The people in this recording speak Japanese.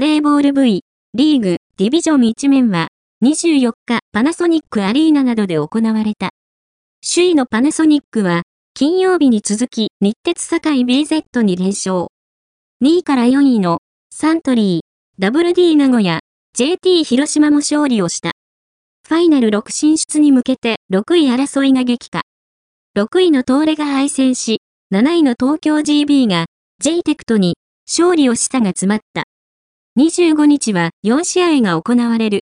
バレーボール V リーグディビジョン1面は24日パナソニックアリーナなどで行われた。首位のパナソニックは金曜日に続き日鉄堺 BZ に連勝。2位から4位のサントリー、WD 名古屋、JT 広島も勝利をした。ファイナル6進出に向けて6位争いが激化。6位の東レが敗戦し、7位の東京 GB が j テクトに勝利をしたが詰まった。25日は4試合が行われる。